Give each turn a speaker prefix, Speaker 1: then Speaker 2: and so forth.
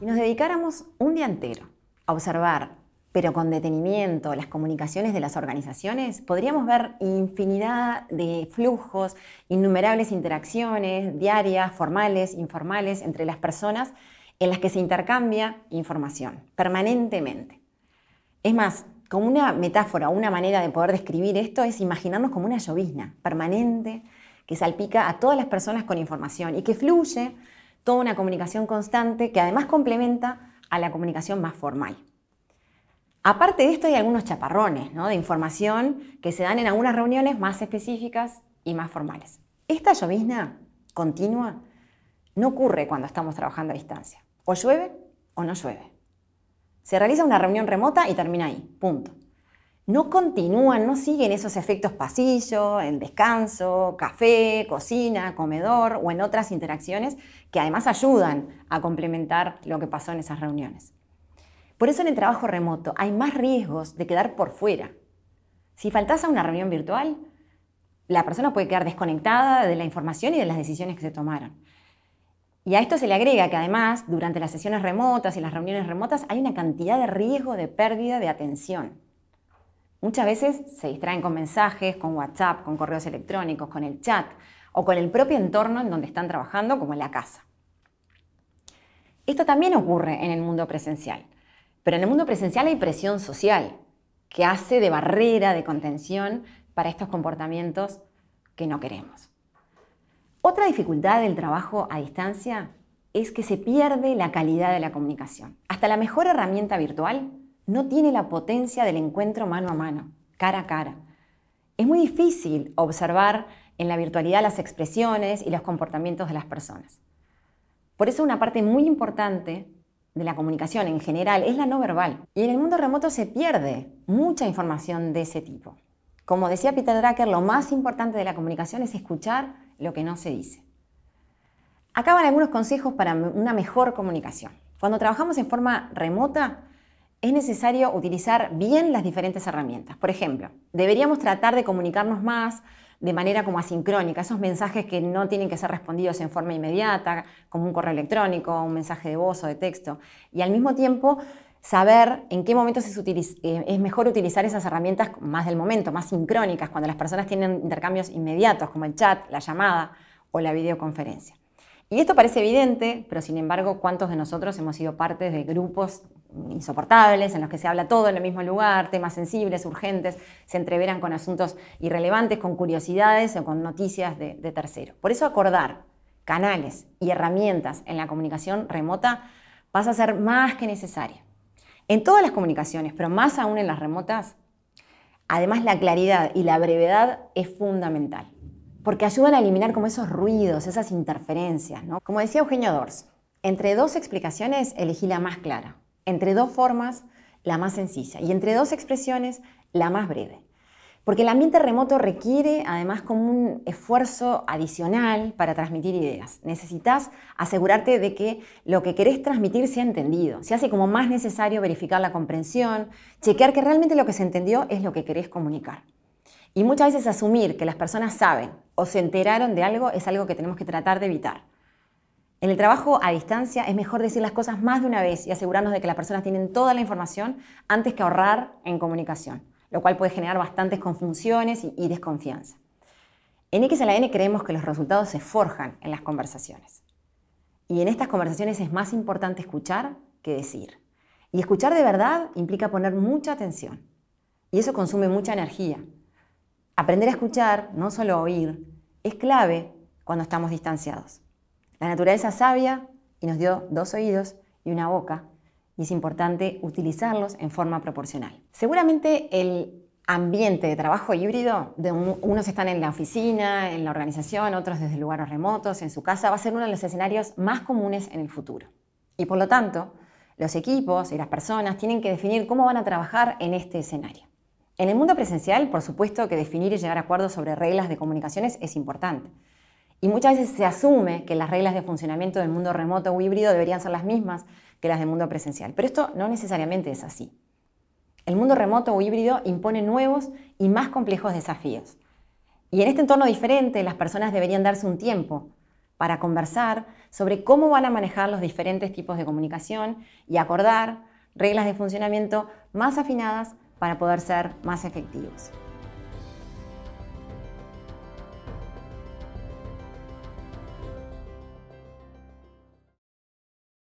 Speaker 1: Si nos dedicáramos un día entero a observar, pero con detenimiento, las comunicaciones de las organizaciones, podríamos ver infinidad de flujos, innumerables interacciones diarias, formales, informales, entre las personas en las que se intercambia información permanentemente. Es más, como una metáfora, una manera de poder describir esto es imaginarnos como una llovizna permanente que salpica a todas las personas con información y que fluye toda una comunicación constante que además complementa a la comunicación más formal. Aparte de esto hay algunos chaparrones de información que se dan en algunas reuniones más específicas y más formales. Esta llovizna continua no ocurre cuando estamos trabajando a distancia. O llueve o no llueve. Se realiza una reunión remota y termina ahí, punto. No continúan, no siguen esos efectos pasillo, en descanso, café, cocina, comedor o en otras interacciones que además ayudan a complementar lo que pasó en esas reuniones. Por eso en el trabajo remoto hay más riesgos de quedar por fuera. Si faltas a una reunión virtual, la persona puede quedar desconectada de la información y de las decisiones que se tomaron. Y a esto se le agrega que además, durante las sesiones remotas y las reuniones remotas, hay una cantidad de riesgo de pérdida de atención. Muchas veces se distraen con mensajes, con WhatsApp, con correos electrónicos, con el chat o con el propio entorno en donde están trabajando, como en la casa. Esto también ocurre en el mundo presencial, pero en el mundo presencial hay presión social que hace de barrera, de contención para estos comportamientos que no queremos. Otra dificultad del trabajo a distancia es que se pierde la calidad de la comunicación. Hasta la mejor herramienta virtual no tiene la potencia del encuentro mano a mano, cara a cara. Es muy difícil observar en la virtualidad las expresiones y los comportamientos de las personas. Por eso una parte muy importante de la comunicación en general es la no verbal. Y en el mundo remoto se pierde mucha información de ese tipo. Como decía Peter Drucker, lo más importante de la comunicación es escuchar lo que no se dice. Acá van algunos consejos para una mejor comunicación. Cuando trabajamos en forma remota, es necesario utilizar bien las diferentes herramientas. Por ejemplo, deberíamos tratar de comunicarnos más de manera como asincrónica, esos mensajes que no tienen que ser respondidos en forma inmediata, como un correo electrónico, un mensaje de voz o de texto, y al mismo tiempo saber en qué momentos es, eh, es, mejor utilizar esas herramientas más del momento, más sincrónicas, cuando las personas tienen intercambios inmediatos, como el chat, la llamada o la videoconferencia. Y esto parece evidente, pero sin embargo, ¿cuántos de nosotros hemos sido parte de grupos insoportables en los que se habla todo en el mismo lugar, temas sensibles, urgentes, se entreveran con asuntos irrelevantes, con curiosidades o con noticias de, de terceros? Por eso acordar canales y herramientas en la comunicación remota pasa a ser más que necesario. En todas las comunicaciones, pero más aún en las remotas, además la claridad y la brevedad es fundamental, porque ayudan a eliminar como esos ruidos, esas interferencias. ¿no? Como decía Eugenio Dors, entre dos explicaciones elegí la más clara, entre dos formas la más sencilla y entre dos expresiones la más breve. Porque el ambiente remoto requiere además como un esfuerzo adicional para transmitir ideas. Necesitas asegurarte de que lo que querés transmitir sea entendido. Se hace como más necesario verificar la comprensión, chequear que realmente lo que se entendió es lo que querés comunicar. Y muchas veces asumir que las personas saben o se enteraron de algo es algo que tenemos que tratar de evitar. En el trabajo a distancia es mejor decir las cosas más de una vez y asegurarnos de que las personas tienen toda la información antes que ahorrar en comunicación lo cual puede generar bastantes confusiones y, desconfianza. En XLN creemos que los resultados se forjan en las conversaciones. Y en estas conversaciones es más importante escuchar que decir. Y escuchar de verdad implica poner mucha atención. Y eso consume mucha energía. Aprender a escuchar, no solo oír, es clave cuando estamos distanciados. La naturaleza sabia y nos dio dos oídos y una boca y es importante utilizarlos en forma proporcional. Seguramente el ambiente de trabajo híbrido, de unos están en la oficina, en la organización, otros desde lugares remotos, en su casa, va a ser uno de los escenarios más comunes en el futuro. Y por lo tanto, los equipos y las personas tienen que definir cómo van a trabajar en este escenario. En el mundo presencial, por supuesto que definir y llegar a acuerdos sobre reglas de comunicaciones es importante. Y muchas veces se asume que las reglas de funcionamiento del mundo remoto o híbrido deberían ser las mismas que las del mundo presencial. Pero esto no necesariamente es así. El mundo remoto o híbrido impone nuevos y más complejos desafíos. Y en este entorno diferente, las personas deberían darse un tiempo para conversar sobre cómo van a manejar los diferentes tipos de comunicación y acordar reglas de funcionamiento más afinadas para poder ser más efectivos.